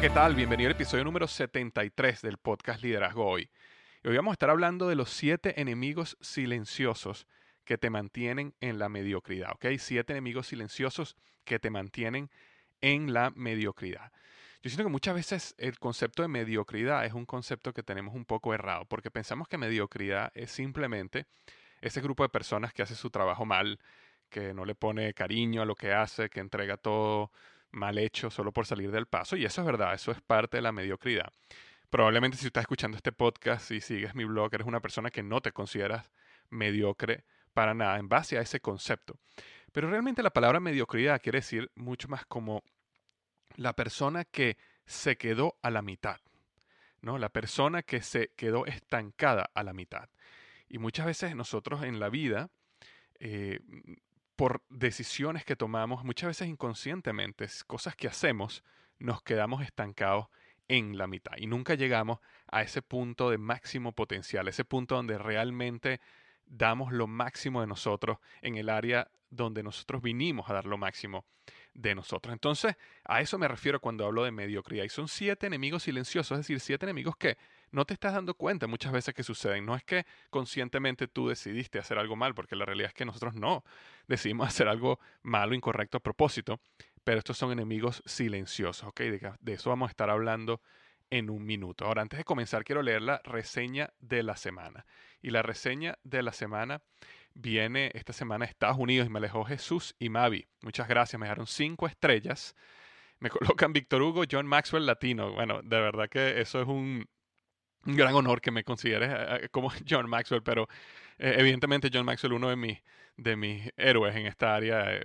¿Qué tal? Bienvenido al episodio número 73 del podcast Liderazgo Hoy. Hoy vamos a estar hablando de los siete enemigos silenciosos que te mantienen en la mediocridad, ¿ok? Siete enemigos silenciosos que te mantienen en la mediocridad. Yo siento que muchas veces el concepto de mediocridad es un concepto que tenemos un poco errado, porque pensamos que mediocridad es simplemente ese grupo de personas que hace su trabajo mal, que no le pone cariño a lo que hace, que entrega todo mal hecho solo por salir del paso. Y eso es verdad, eso es parte de la mediocridad. Probablemente si estás escuchando este podcast y sigues mi blog, eres una persona que no te consideras mediocre para nada en base a ese concepto. Pero realmente la palabra mediocridad quiere decir mucho más como la persona que se quedó a la mitad, ¿no? La persona que se quedó estancada a la mitad. Y muchas veces nosotros en la vida eh, por decisiones que tomamos, muchas veces inconscientemente, cosas que hacemos, nos quedamos estancados en la mitad y nunca llegamos a ese punto de máximo potencial, ese punto donde realmente damos lo máximo de nosotros en el área donde nosotros vinimos a dar lo máximo de nosotros. Entonces, a eso me refiero cuando hablo de mediocridad. Y son siete enemigos silenciosos, es decir, siete enemigos que no te estás dando cuenta muchas veces que suceden. No es que conscientemente tú decidiste hacer algo mal, porque la realidad es que nosotros no decidimos hacer algo malo, incorrecto a propósito, pero estos son enemigos silenciosos, ¿ok? De, de eso vamos a estar hablando en un minuto. Ahora, antes de comenzar, quiero leer la reseña de la semana. Y la reseña de la semana viene esta semana a Estados Unidos y me alejó Jesús y Mavi. Muchas gracias, me dejaron cinco estrellas. Me colocan Víctor Hugo, John Maxwell Latino. Bueno, de verdad que eso es un, un gran honor que me consideres eh, eh, como John Maxwell, pero eh, evidentemente John Maxwell uno de mis, de mis héroes en esta área,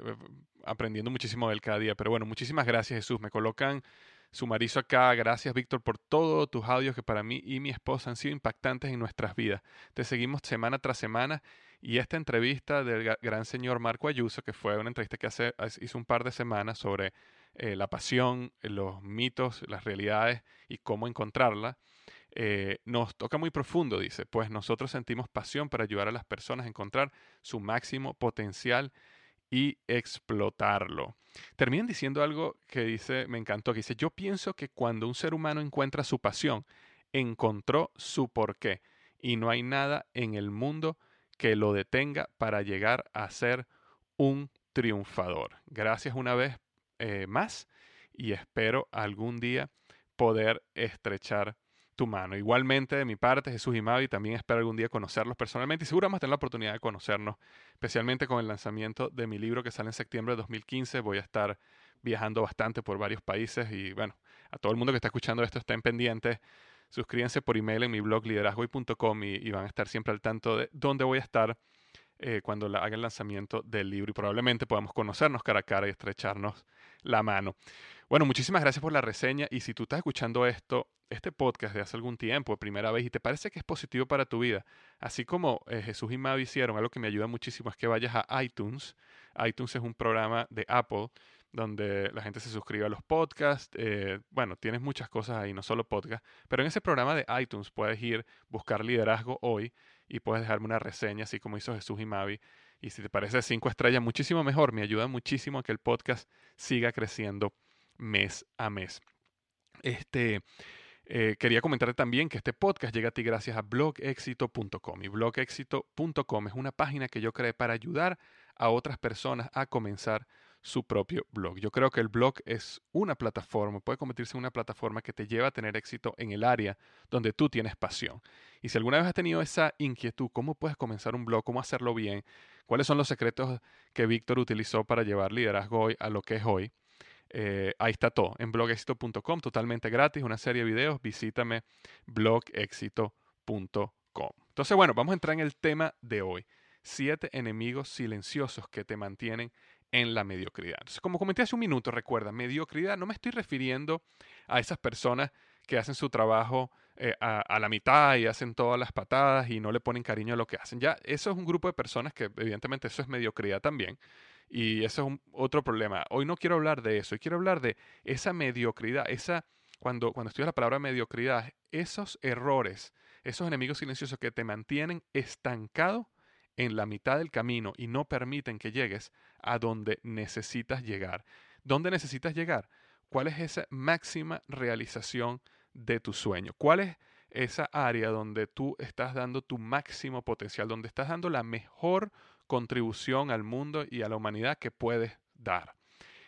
aprendiendo muchísimo de él cada día. Pero bueno, muchísimas gracias Jesús. Me colocan su marizo acá. Gracias Víctor por todos tus audios que para mí y mi esposa han sido impactantes en nuestras vidas. Te seguimos semana tras semana y esta entrevista del gran señor Marco Ayuso, que fue una entrevista que hace, hizo un par de semanas sobre la pasión, los mitos, las realidades y cómo encontrarla. Eh, nos toca muy profundo, dice, pues nosotros sentimos pasión para ayudar a las personas a encontrar su máximo potencial y explotarlo. Terminan diciendo algo que dice, me encantó, que dice, yo pienso que cuando un ser humano encuentra su pasión, encontró su porqué y no hay nada en el mundo que lo detenga para llegar a ser un triunfador. Gracias una vez eh, más y espero algún día poder estrechar tu mano. Igualmente de mi parte, Jesús y también espero algún día conocerlos personalmente y seguro vamos tener la oportunidad de conocernos, especialmente con el lanzamiento de mi libro que sale en septiembre de 2015. Voy a estar viajando bastante por varios países y bueno, a todo el mundo que está escuchando esto estén pendientes. Suscríbanse por email en mi blog liderazgoy.com y, y van a estar siempre al tanto de dónde voy a estar eh, cuando haga el lanzamiento del libro y probablemente podamos conocernos cara a cara y estrecharnos la mano. Bueno, muchísimas gracias por la reseña y si tú estás escuchando esto, este podcast de hace algún tiempo, primera vez, y te parece que es positivo para tu vida, así como eh, Jesús y Mavi hicieron, algo que me ayuda muchísimo es que vayas a iTunes. iTunes es un programa de Apple donde la gente se suscribe a los podcasts. Eh, bueno, tienes muchas cosas ahí, no solo podcast, pero en ese programa de iTunes puedes ir, buscar liderazgo hoy y puedes dejarme una reseña, así como hizo Jesús y Mavi. Y si te parece cinco estrellas, muchísimo mejor. Me ayuda muchísimo a que el podcast siga creciendo mes a mes. Este, eh, quería comentarte también que este podcast llega a ti gracias a blogexito.com. Y blogexito.com es una página que yo creé para ayudar a otras personas a comenzar su propio blog. Yo creo que el blog es una plataforma, puede convertirse en una plataforma que te lleva a tener éxito en el área donde tú tienes pasión. Y si alguna vez has tenido esa inquietud, ¿cómo puedes comenzar un blog? ¿Cómo hacerlo bien? ¿Cuáles son los secretos que Víctor utilizó para llevar liderazgo hoy a lo que es hoy? Eh, ahí está todo, en blogexito.com, totalmente gratis, una serie de videos, visítame blogexito.com. Entonces, bueno, vamos a entrar en el tema de hoy. Siete enemigos silenciosos que te mantienen en la mediocridad. Entonces, como comenté hace un minuto, recuerda, mediocridad, no me estoy refiriendo a esas personas que hacen su trabajo eh, a, la mitad y hacen todas las patadas y no le ponen cariño a lo que hacen. Ya, eso es un grupo de personas que evidentemente eso es mediocridad también. Y eso es otro problema. Hoy no quiero hablar de eso, quiero hablar de esa mediocridad, esa, cuando, cuando estudias la palabra mediocridad, esos errores, esos enemigos silenciosos que te mantienen estancado en la mitad del camino y no permiten que llegues a donde necesitas llegar. ¿Dónde necesitas llegar? ¿Cuál es esa máxima realización de tu sueño? ¿Cuál es esa área donde tú estás dando tu máximo potencial, donde estás dando la mejor contribución al mundo y a la humanidad que puedes dar?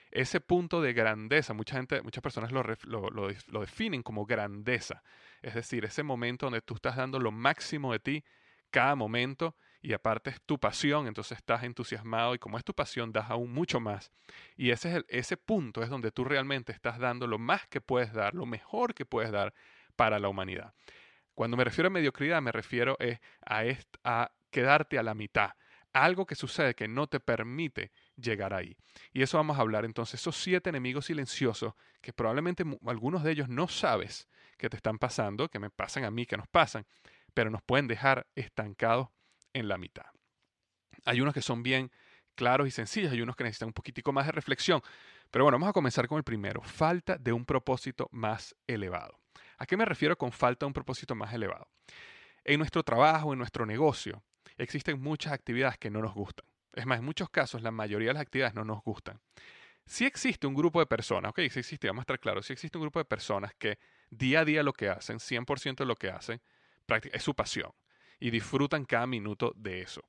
Ese punto de grandeza, mucha gente, muchas personas lo, lo, lo definen como grandeza. Es decir, ese momento donde tú estás dando lo máximo de ti cada momento y aparte es tu pasión, entonces estás entusiasmado y como es tu pasión das aún mucho más. Y ese, es el, ese punto es donde tú realmente estás dando lo más que puedes dar, lo mejor que puedes dar para la humanidad. Cuando me refiero a mediocridad me refiero a, a quedarte a la mitad, algo que sucede que no te permite llegar ahí. Y eso vamos a hablar entonces, esos siete enemigos silenciosos que probablemente algunos de ellos no sabes que te están pasando, que me pasan a mí, que nos pasan, pero nos pueden dejar estancados en la mitad. Hay unos que son bien claros y sencillos, hay unos que necesitan un poquitico más de reflexión. Pero bueno, vamos a comenzar con el primero, falta de un propósito más elevado. ¿A qué me refiero con falta de un propósito más elevado? En nuestro trabajo, en nuestro negocio, existen muchas actividades que no nos gustan. Es más, en muchos casos la mayoría de las actividades no nos gustan. Si existe un grupo de personas, ok, si existe, vamos a estar claros, si existe un grupo de personas que día a día lo que hacen, 100% de lo que hacen, es su pasión y disfrutan cada minuto de eso.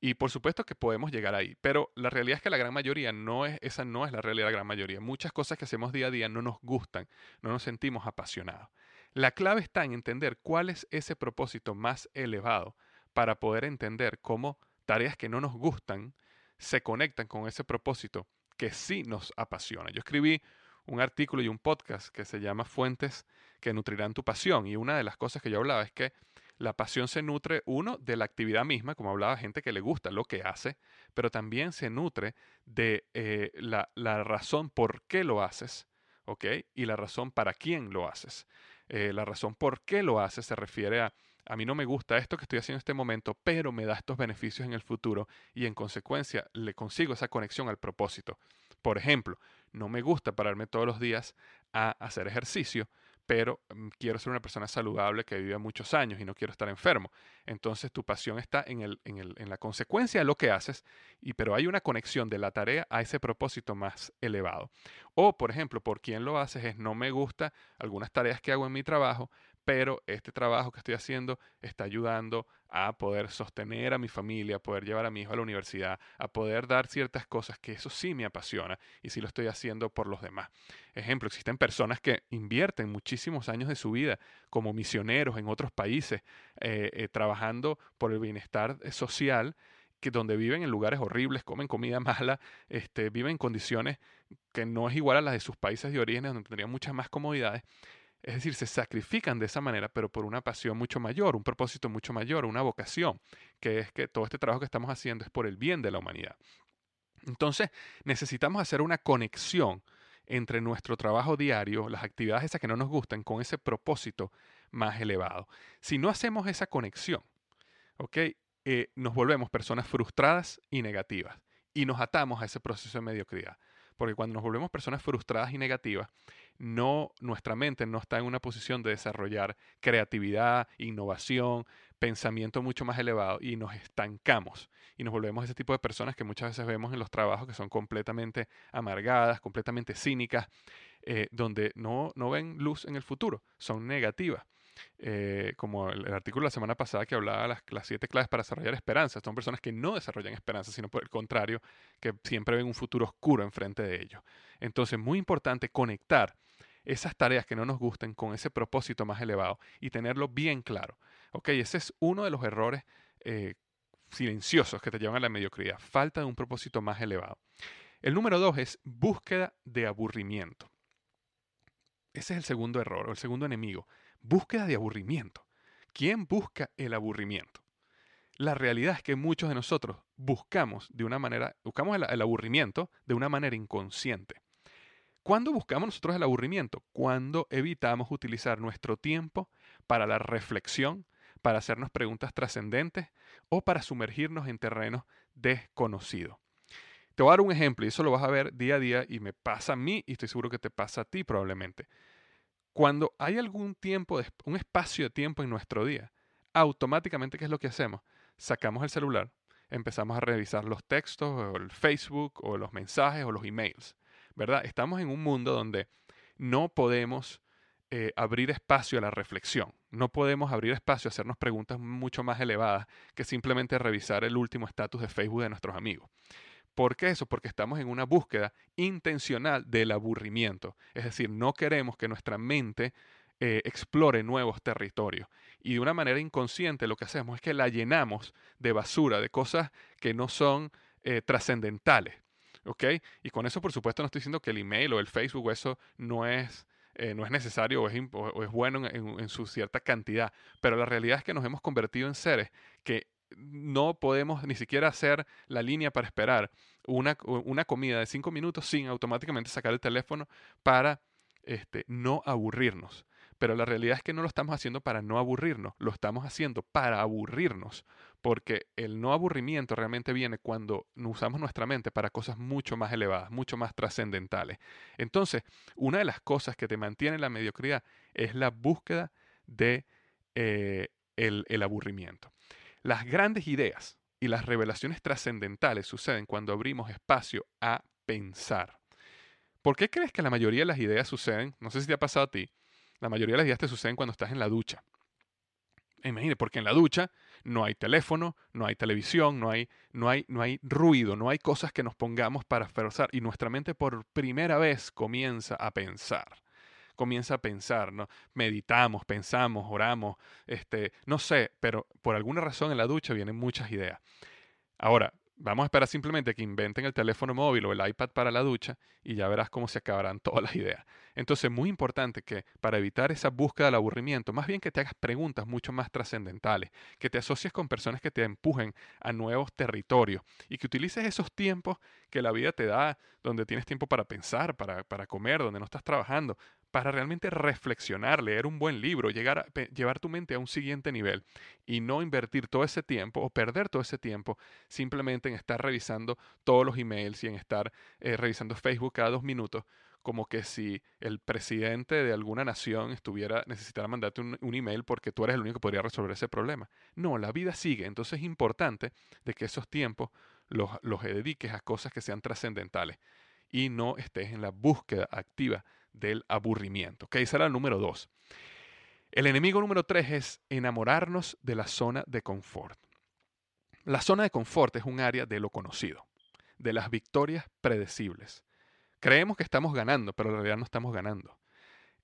Y por supuesto que podemos llegar ahí, pero la realidad es que la gran mayoría no es, esa no es la realidad de la gran mayoría. Muchas cosas que hacemos día a día no nos gustan, no nos sentimos apasionados. La clave está en entender cuál es ese propósito más elevado para poder entender cómo tareas que no nos gustan se conectan con ese propósito que sí nos apasiona. Yo escribí un artículo y un podcast que se llama Fuentes que nutrirán tu pasión y una de las cosas que yo hablaba es que la pasión se nutre, uno, de la actividad misma, como hablaba, gente que le gusta lo que hace, pero también se nutre de eh, la, razón por qué lo haces, ¿ok? Y la razón para quién lo haces. Eh, la razón por qué lo haces se refiere a, a mí no me gusta esto que estoy haciendo en este momento, pero me da estos beneficios en el futuro y en consecuencia le consigo esa conexión al propósito. Por ejemplo, no me gusta pararme todos los días a hacer ejercicio, pero mm, quiero ser una persona saludable que viva muchos años y no quiero estar enfermo. Entonces tu pasión está en, el, en, el, en la consecuencia de lo que haces, y, pero hay una conexión de la tarea a ese propósito más elevado. O, por ejemplo, por quién lo haces es no me gusta algunas tareas que hago en mi trabajo, pero este trabajo que estoy haciendo está ayudando a poder sostener a mi familia, a poder llevar a mi hijo a la universidad, a poder dar ciertas cosas que eso sí me apasiona y sí lo estoy haciendo por los demás. Ejemplo, existen personas que invierten muchísimos años de su vida como misioneros en otros países, eh, eh, trabajando por el bienestar eh, social que donde viven en lugares horribles, comen comida mala, este, viven en condiciones que no es igual a las de sus países de origen, donde tendrían muchas más comodidades. Es decir, se sacrifican de esa manera, pero por una pasión mucho mayor, un propósito mucho mayor, una vocación, que es que todo este trabajo que estamos haciendo es por el bien de la humanidad. Entonces, necesitamos hacer una conexión entre nuestro trabajo diario, las actividades esas que no nos gustan, con ese propósito más elevado. Si no hacemos esa conexión, ¿ok? Eh, nos volvemos personas frustradas y negativas y nos atamos a ese proceso de mediocridad. Porque cuando nos volvemos personas frustradas y negativas, no, nuestra mente no está en una posición de desarrollar creatividad, innovación, pensamiento mucho más elevado y nos estancamos y nos volvemos ese tipo de personas que muchas veces vemos en los trabajos que son completamente amargadas, completamente cínicas, eh, donde no, no ven luz en el futuro, son negativas. Eh, como el, artículo de la semana pasada que hablaba las, las siete claves para desarrollar esperanza. Son personas que no desarrollan esperanza, sino por el contrario, que siempre ven un futuro oscuro enfrente de ellos. Entonces, muy importante conectar esas tareas que no nos gusten con ese propósito más elevado y tenerlo bien claro. Ok, ese es uno de los errores eh, silenciosos que te llevan a la mediocridad. Falta de un propósito más elevado. El número dos es búsqueda de aburrimiento. Ese es el segundo error o el segundo enemigo. Búsqueda de aburrimiento. ¿Quién busca el aburrimiento? La realidad es que muchos de nosotros buscamos de una manera, buscamos el, aburrimiento de una manera inconsciente. ¿Cuándo buscamos nosotros el aburrimiento? Cuando evitamos utilizar nuestro tiempo para la reflexión, para hacernos preguntas trascendentes o para sumergirnos en terrenos desconocidos. Te voy a dar un ejemplo y eso lo vas a ver día a día y me pasa a mí y estoy seguro que te pasa a ti probablemente. Cuando hay algún tiempo, un espacio de tiempo en nuestro día, automáticamente, ¿qué es lo que hacemos? Sacamos el celular, empezamos a revisar los textos, o el Facebook, o los mensajes, o los emails, Estamos en un mundo donde no podemos eh, abrir espacio a la reflexión, no podemos abrir espacio a hacernos preguntas mucho más elevadas que simplemente revisar el último estatus de Facebook de nuestros amigos. ¿Por qué eso? Porque estamos en una búsqueda intencional del aburrimiento. Es decir, no queremos que nuestra mente eh, explore nuevos territorios. Y de una manera inconsciente lo que hacemos es que la llenamos de basura, de cosas que no son eh, trascendentales. ¿Ok? Y con eso, por supuesto, no estoy diciendo que el email o el Facebook o eso no es, eh, no es necesario o es, bueno en, su cierta cantidad. Pero la realidad es que nos hemos convertido en seres que no podemos ni siquiera hacer la línea para esperar una, una comida de cinco minutos sin automáticamente sacar el teléfono para este, no aburrirnos. Pero la realidad es que no lo estamos haciendo para no aburrirnos, lo estamos haciendo para aburrirnos, porque el no aburrimiento realmente viene cuando usamos nuestra mente para cosas mucho más elevadas, mucho más trascendentales. Entonces, una de las cosas que te mantiene en la mediocridad es la búsqueda de eh, el aburrimiento. Las grandes ideas y las revelaciones trascendentales suceden cuando abrimos espacio a pensar. ¿Por qué crees que la mayoría de las ideas suceden? No sé si te ha pasado a ti. La mayoría de las ideas te suceden cuando estás en la ducha. Imagínate, porque en la ducha no hay teléfono, no hay televisión, no hay, no hay, no hay ruido, no hay cosas que nos pongamos para forzar y nuestra mente por primera vez comienza a pensar comienza a pensar, ¿no? Meditamos, pensamos, oramos, este, no sé, pero por alguna razón en la ducha vienen muchas ideas. Ahora, vamos a esperar simplemente que inventen el teléfono móvil o el iPad para la ducha y ya verás cómo se acabarán todas las ideas. Entonces, muy importante que para evitar esa búsqueda del aburrimiento, más bien que te hagas preguntas mucho más trascendentales, que te asocies con personas que te empujen a nuevos territorios y que utilices esos tiempos que la vida te da, donde tienes tiempo para pensar, para, para comer, donde no estás trabajando, para realmente reflexionar, leer un buen libro, llegar llevar tu mente a un siguiente nivel y no invertir todo ese tiempo o perder todo ese tiempo simplemente en estar revisando todos los emails y en estar eh, revisando Facebook cada dos minutos, como que si el presidente de alguna nación estuviera necesitara mandarte un, un, email porque tú eres el único que podría resolver ese problema. No, la vida sigue, entonces es importante de que esos tiempos los, los dediques a cosas que sean trascendentales y no estés en la búsqueda activa del aburrimiento. Que ese era el número dos. El enemigo número tres es enamorarnos de la zona de confort. La zona de confort es un área de lo conocido, de las victorias predecibles. Creemos que estamos ganando, pero en realidad no estamos ganando.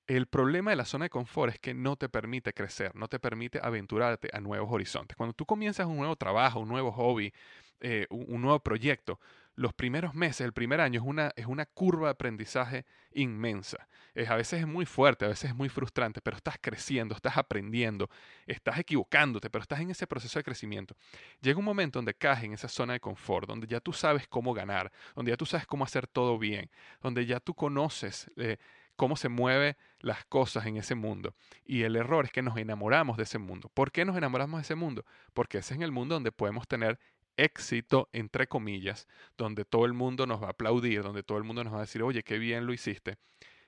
El problema de la zona de confort es que no te permite crecer, no te permite aventurarte a nuevos horizontes. Cuando tú comienzas un nuevo trabajo, un nuevo hobby, eh, un, nuevo proyecto, los primeros meses, el primer año es una, es una curva de aprendizaje inmensa. Es, a veces es muy fuerte, a veces es muy frustrante, pero estás creciendo, estás aprendiendo, estás equivocándote, pero estás en ese proceso de crecimiento. Llega un momento donde caes en esa zona de confort, donde ya tú sabes cómo ganar, donde ya tú sabes cómo hacer todo bien, donde ya tú conoces... Eh, cómo se mueven las cosas en ese mundo. Y el error es que nos enamoramos de ese mundo. ¿Por qué nos enamoramos de ese mundo? Porque ese es el mundo donde podemos tener éxito, entre comillas, donde todo el mundo nos va a aplaudir, donde todo el mundo nos va a decir, oye, qué bien lo hiciste.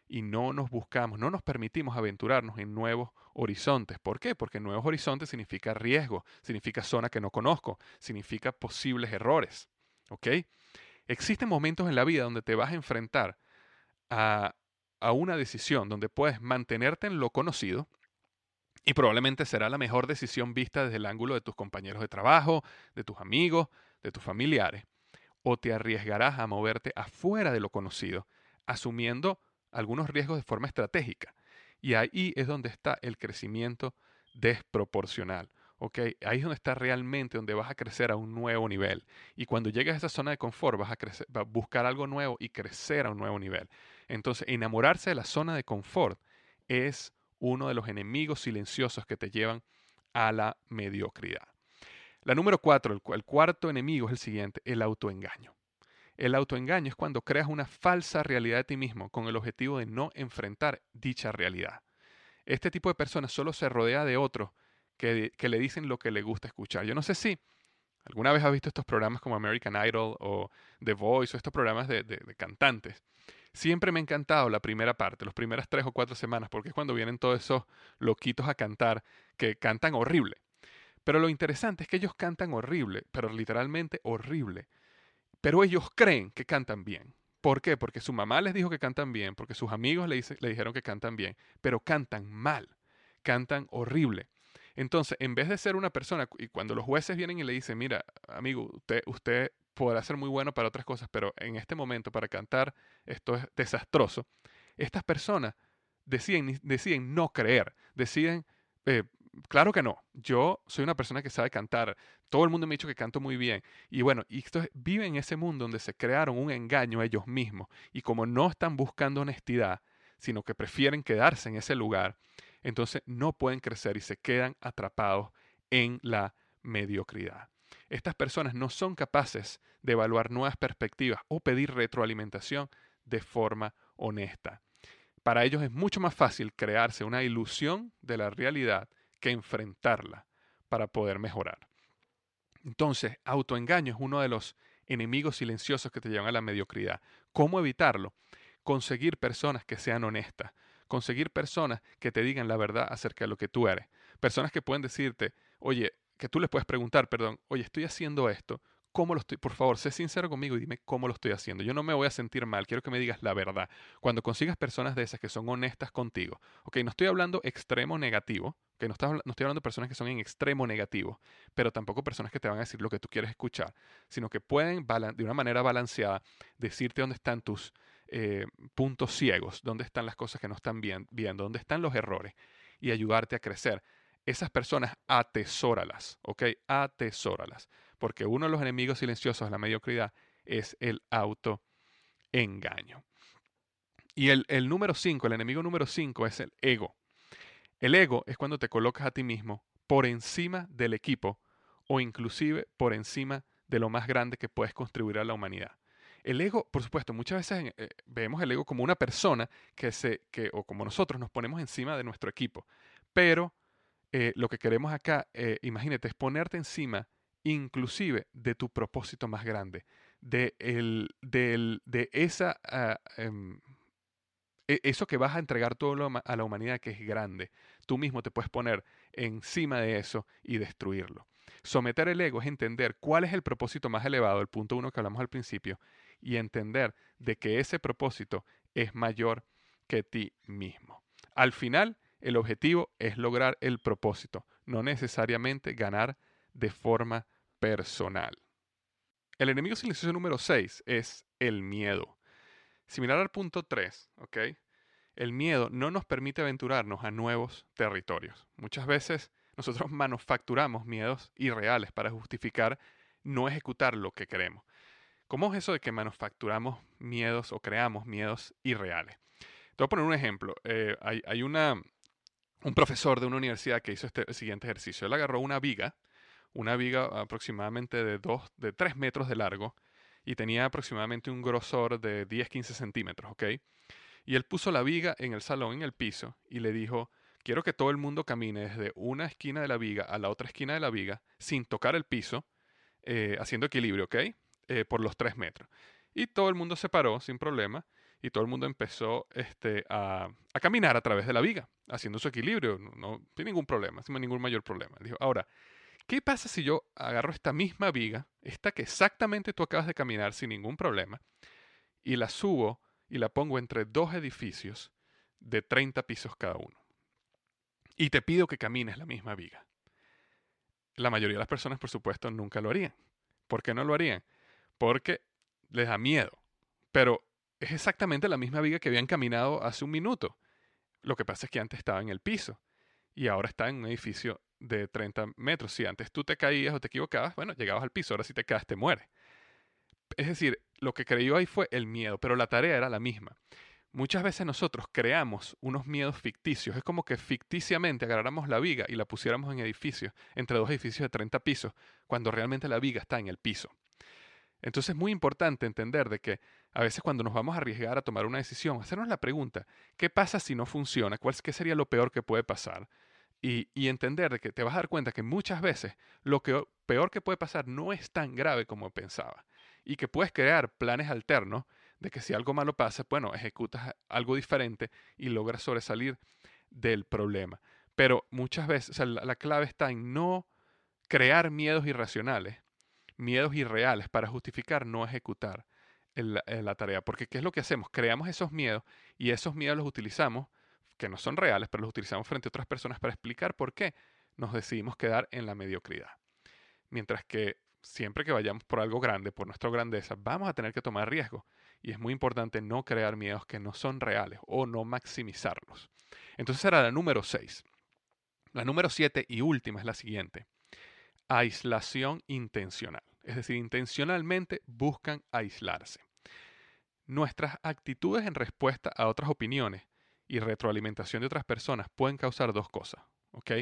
Y no nos buscamos, no nos permitimos aventurarnos en nuevos horizontes. ¿Por qué? Porque nuevos horizontes significa riesgo, significa zona que no conozco, significa posibles errores. ¿Ok? Existen momentos en la vida donde te vas a enfrentar a a una decisión donde puedes mantenerte en lo conocido y probablemente será la mejor decisión vista desde el ángulo de tus compañeros de trabajo, de tus amigos, de tus familiares, o te arriesgarás a moverte afuera de lo conocido, asumiendo algunos riesgos de forma estratégica. Y ahí es donde está el crecimiento desproporcional. Ahí es donde está realmente donde vas a crecer a un nuevo nivel. Y cuando llegues a esa zona de confort, vas vas a buscar algo nuevo y crecer a un nuevo nivel. Entonces, enamorarse de la zona de confort es uno de los enemigos silenciosos que te llevan a la mediocridad. La número cuatro, el, cuarto enemigo es el siguiente, el autoengaño. El autoengaño es cuando creas una falsa realidad de ti mismo con el objetivo de no enfrentar dicha realidad. Este tipo de personas solo se rodea de otros que, le dicen lo que le gusta escuchar. Yo no sé si alguna vez has visto estos programas como American Idol o The Voice o estos programas de, cantantes. Siempre me ha encantado la primera parte, las primeras tres o cuatro semanas, porque es cuando vienen todos esos loquitos a cantar que cantan horrible. Pero lo interesante es que ellos cantan horrible, pero literalmente horrible. Pero ellos creen que cantan bien. ¿Por qué? Porque su mamá les dijo que cantan bien, porque sus amigos le, le dijeron que cantan bien, pero cantan mal, cantan horrible. Entonces, en vez de ser una persona, y cuando los jueces vienen y le dicen, mira, amigo, usted, usted podrá ser muy bueno para otras cosas, pero en este momento para cantar esto es desastroso, estas personas deciden, deciden no creer, deciden, eh, claro que no, yo soy una persona que sabe cantar, todo el mundo me ha dicho que canto muy bien, y bueno, y esto viven en ese mundo donde se crearon un engaño a ellos mismos, y como no están buscando honestidad, sino que prefieren quedarse en ese lugar, entonces no pueden crecer y se quedan atrapados en la mediocridad. Estas personas no son capaces de evaluar nuevas perspectivas o pedir retroalimentación de forma honesta. Para ellos es mucho más fácil crearse una ilusión de la realidad que enfrentarla para poder mejorar. Entonces, autoengaño es uno de los enemigos silenciosos que te llevan a la mediocridad. ¿Cómo evitarlo? Conseguir personas que sean honestas, conseguir personas que te digan la verdad acerca de lo que tú eres. Personas que pueden decirte, oye, que tú les puedes preguntar, perdón, oye, estoy haciendo esto, ¿cómo lo estoy? Por favor, sé sincero conmigo y dime cómo lo estoy haciendo. Yo no me voy a sentir mal, quiero que me digas la verdad. Cuando consigas personas de esas que son honestas contigo, ok, no estoy hablando extremo negativo, que no, no estoy hablando de personas que son en extremo negativo, pero tampoco personas que te van a decir lo que tú quieres escuchar, sino que pueden de una manera balanceada decirte dónde están tus eh, puntos ciegos, dónde están las cosas que no están bien, viendo, dónde están los errores y ayudarte a crecer. Esas personas atesóralas, ¿ok? Atesóralas. Porque uno de los enemigos silenciosos de la mediocridad es el autoengaño. Y el, el número 5, el enemigo número 5 es el ego. El ego es cuando te colocas a ti mismo por encima del equipo o inclusive por encima de lo más grande que puedes contribuir a la humanidad. El ego, por supuesto, muchas veces eh, vemos el ego como una persona que se, que, o como nosotros nos ponemos encima de nuestro equipo. Pero eh, lo que queremos acá, eh, imagínate, es ponerte encima inclusive de tu propósito más grande, de, el, de esa, ah, em, e, eso que vas a entregar todo a la humanidad que es grande. Tú mismo te puedes poner encima de eso y destruirlo. Someter el ego es entender cuál es el propósito más elevado, el punto uno que hablamos al principio, y entender de que ese propósito es mayor que ti mismo. Al final, El objetivo es lograr el propósito, no necesariamente ganar de forma personal. El enemigo silencioso número 6 es el miedo. Similar al punto 3, ¿ok? El miedo no nos permite aventurarnos a nuevos territorios. Muchas veces nosotros manufacturamos miedos irreales para justificar no ejecutar lo que queremos. ¿Cómo es eso de que manufacturamos miedos o creamos miedos irreales? Te voy a poner un ejemplo. Eh, hay, una, un profesor de una universidad que hizo este siguiente ejercicio. Él agarró una viga, una viga aproximadamente de, dos, de 3 metros de largo y tenía aproximadamente un grosor de 10-15 centímetros, ¿ok? Y él puso la viga en el salón, en el piso, y le dijo, quiero que todo el mundo camine desde una esquina de la viga a la otra esquina de la viga sin tocar el piso, eh, haciendo equilibrio, ¿ok? Eh, por los 3 metros. Y todo el mundo se paró sin problema y todo el mundo empezó este, a, caminar a través de la viga, haciendo su equilibrio, no, sin ningún problema, sin ningún mayor problema. Dijo, ahora, ¿qué pasa si yo agarro esta misma viga, esta que exactamente tú acabas de caminar sin ningún problema, y la subo y la pongo entre dos edificios de 30 pisos cada uno? Y te pido que camines la misma viga. La mayoría de las personas, por supuesto, nunca lo harían. ¿Por qué no lo harían? Porque les da miedo. Pero es exactamente la misma viga que habían caminado hace un minuto. Lo que pasa es que antes estaba en el piso y ahora está en un edificio de 30 metros. Si antes tú te caías o te equivocabas, bueno, llegabas al piso, ahora si te caes te mueres. Es decir, lo que creyó ahí fue el miedo, pero la tarea era la misma. Muchas veces nosotros creamos unos miedos ficticios. Es como que ficticiamente agarráramos la viga y la pusiéramos en edificios, entre dos edificios de 30 pisos, cuando realmente la viga está en el piso. Entonces es muy importante entender de que a veces cuando nos vamos a arriesgar a tomar una decisión, hacernos la pregunta, ¿qué pasa si no funciona? ¿Cuál, ¿Qué sería lo peor que puede pasar? Y, entender de que te vas a dar cuenta que muchas veces lo peor que puede pasar no es tan grave como pensaba. Y que puedes crear planes alternos de que si algo malo pasa, bueno, ejecutas algo diferente y logras sobresalir del problema. Pero muchas veces, la clave está en no crear miedos irracionales, miedos irreales para justificar no ejecutar la tarea. Porque ¿qué es lo que hacemos? Creamos esos miedos y esos miedos los utilizamos, que no son reales, pero los utilizamos frente a otras personas para explicar por qué nos decidimos quedar en la mediocridad. Mientras que siempre que vayamos por algo grande, por nuestra grandeza, vamos a tener que tomar riesgo. Y es muy importante no crear miedos que no son reales o no maximizarlos. Entonces era la número 6. La número 7 y última es la siguiente. Aislación intencional. Es decir, intencionalmente buscan aislarse. Nuestras actitudes en respuesta a otras opiniones y retroalimentación de otras personas pueden causar dos cosas. ¿ok?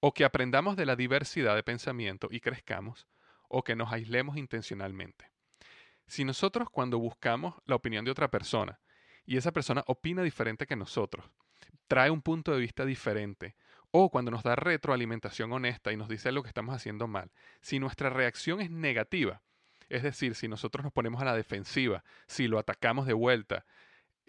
O que aprendamos de la diversidad de pensamiento y crezcamos, o que nos aislemos intencionalmente. Si nosotros cuando buscamos la opinión de otra persona y esa persona opina diferente que nosotros, trae un punto de vista diferente, o cuando nos da retroalimentación honesta y nos dice lo que estamos haciendo mal, si nuestra reacción es negativa, es decir, si nosotros nos ponemos a la defensiva, si lo atacamos de vuelta,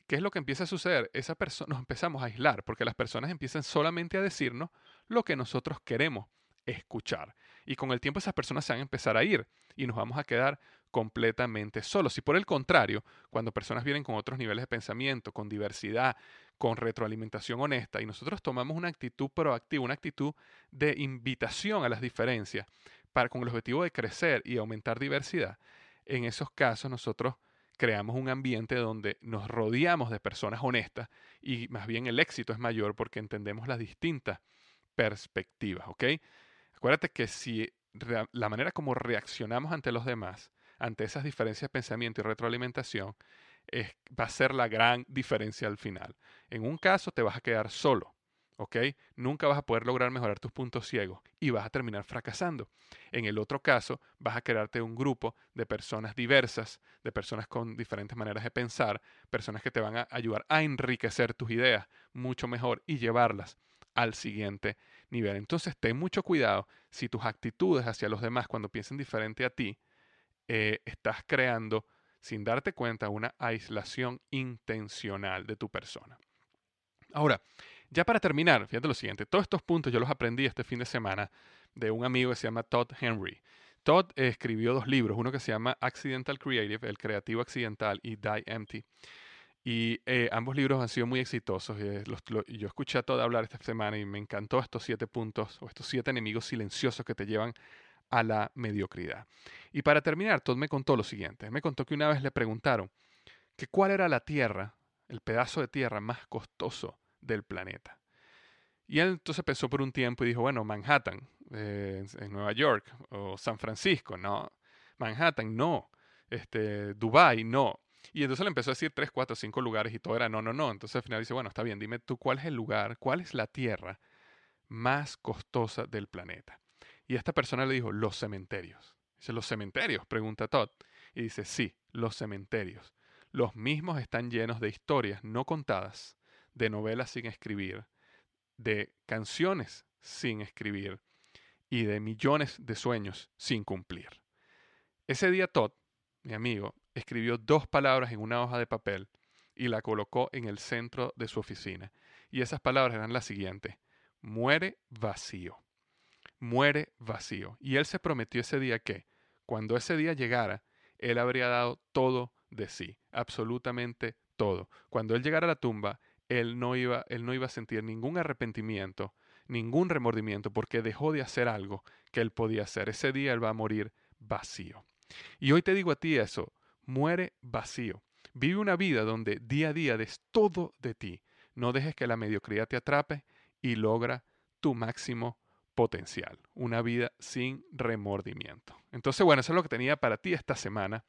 ¿qué es lo que empieza a suceder? Esa nos empezamos a aislar porque las personas empiezan solamente a decirnos lo que nosotros queremos escuchar. Y con el tiempo esas personas se van a empezar a ir y nos vamos a quedar completamente solos. Y por el contrario, cuando personas vienen con otros niveles de pensamiento, con diversidad, con retroalimentación honesta, y nosotros tomamos una actitud proactiva, una actitud de invitación a las diferencias, para, con el objetivo de crecer y aumentar diversidad, en esos casos nosotros creamos un ambiente donde nos rodeamos de personas honestas y más bien el éxito es mayor porque entendemos las distintas perspectivas, ¿ok? Acuérdate que si la manera como reaccionamos ante los demás, ante esas diferencias de pensamiento y retroalimentación, va a ser la gran diferencia al final. En un caso te vas a quedar solo, ¿ok? Nunca vas a poder lograr mejorar tus puntos ciegos y vas a terminar fracasando. En el otro caso, vas a crearte un grupo de personas diversas, de personas con diferentes maneras de pensar, personas que te van a ayudar a enriquecer tus ideas mucho mejor y llevarlas al siguiente nivel. Entonces, ten mucho cuidado si tus actitudes hacia los demás cuando piensen diferente a ti, eh, estás creando, sin darte cuenta, una aislación intencional de tu persona. Ahora, ya para terminar, fíjate lo siguiente, todos estos puntos yo los aprendí este fin de semana de un amigo que se llama Todd Henry. Todd escribió dos libros, uno que se llama Accidental Creative, El Creativo Accidental, y Die Empty. Y eh, ambos libros han sido muy exitosos. Yo escuché a todo hablar esta semana y me encantó estos siete puntos o estos siete enemigos silenciosos que te llevan a la mediocridad. Y para terminar, Todd me contó lo siguiente. Me contó que una vez le preguntaron que cuál era la tierra, el pedazo de tierra más costoso del planeta. Y él entonces pensó por un tiempo y dijo, bueno, Manhattan, eh, en Nueva York, o San Francisco, no. Manhattan, no. Este, Dubai, no. Y entonces le empezó a decir tres, cuatro, cinco lugares y todo era no, no, no. Entonces al final dice, bueno, está bien, dime tú cuál es el lugar, cuál es la tierra más costosa del planeta. Y esta persona le dijo, los cementerios. Dice, ¿los cementerios? Pregunta Todd. Y dice, sí, los cementerios. Los mismos están llenos de historias no contadas, de novelas sin escribir, de canciones sin escribir y de millones de sueños sin cumplir. Ese día Todd, mi amigo, escribió dos palabras en una hoja de papel y la colocó en el centro de su oficina. Y esas palabras eran las siguientes. Muere vacío. Muere vacío. Y él se prometió ese día que, cuando ese día llegara, él habría dado todo de sí, absolutamente todo. Cuando él llegara a la tumba, él no iba, él no iba a sentir ningún arrepentimiento, ningún remordimiento, porque dejó de hacer algo que él podía hacer. Ese día él va a morir vacío. Y hoy te digo a ti eso, muere vacío. Vive una vida donde día a día des todo de ti. No dejes que la mediocridad te atrape y logra tu máximo potencial. Una vida sin remordimiento. Entonces, bueno, eso es lo que tenía para ti esta semana.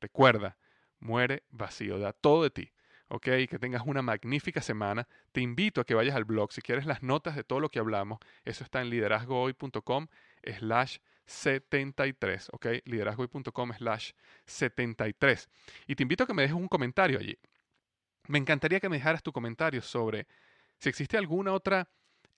Recuerda, muere vacío, da todo de ti. ¿Ok? Que tengas una magnífica semana. Te invito a que vayas al blog. Si quieres las notas de todo lo que hablamos, eso está en liderazgohoy.com slash 73, ¿ok? liderazgoy.com slash 73. Y te invito a que me dejes un comentario allí. Me encantaría que me dejaras tu comentario sobre si existe alguna otra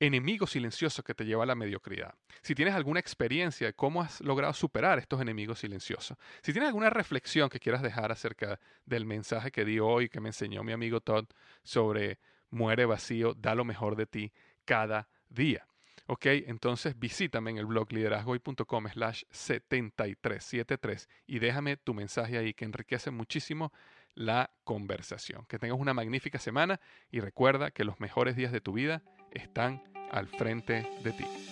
enemigo silencioso que te lleva a la mediocridad. Si tienes alguna experiencia de cómo has logrado superar estos enemigos silenciosos. Si tienes alguna reflexión que quieras dejar acerca del mensaje que di hoy, que me enseñó mi amigo Todd sobre muere vacío, da lo mejor de ti cada día. Ok, entonces visítame en el blog liderazgoy.com slash 7373 y déjame tu mensaje ahí que enriquece muchísimo la conversación. Que tengas una magnífica semana y recuerda que los mejores días de tu vida están al frente de ti.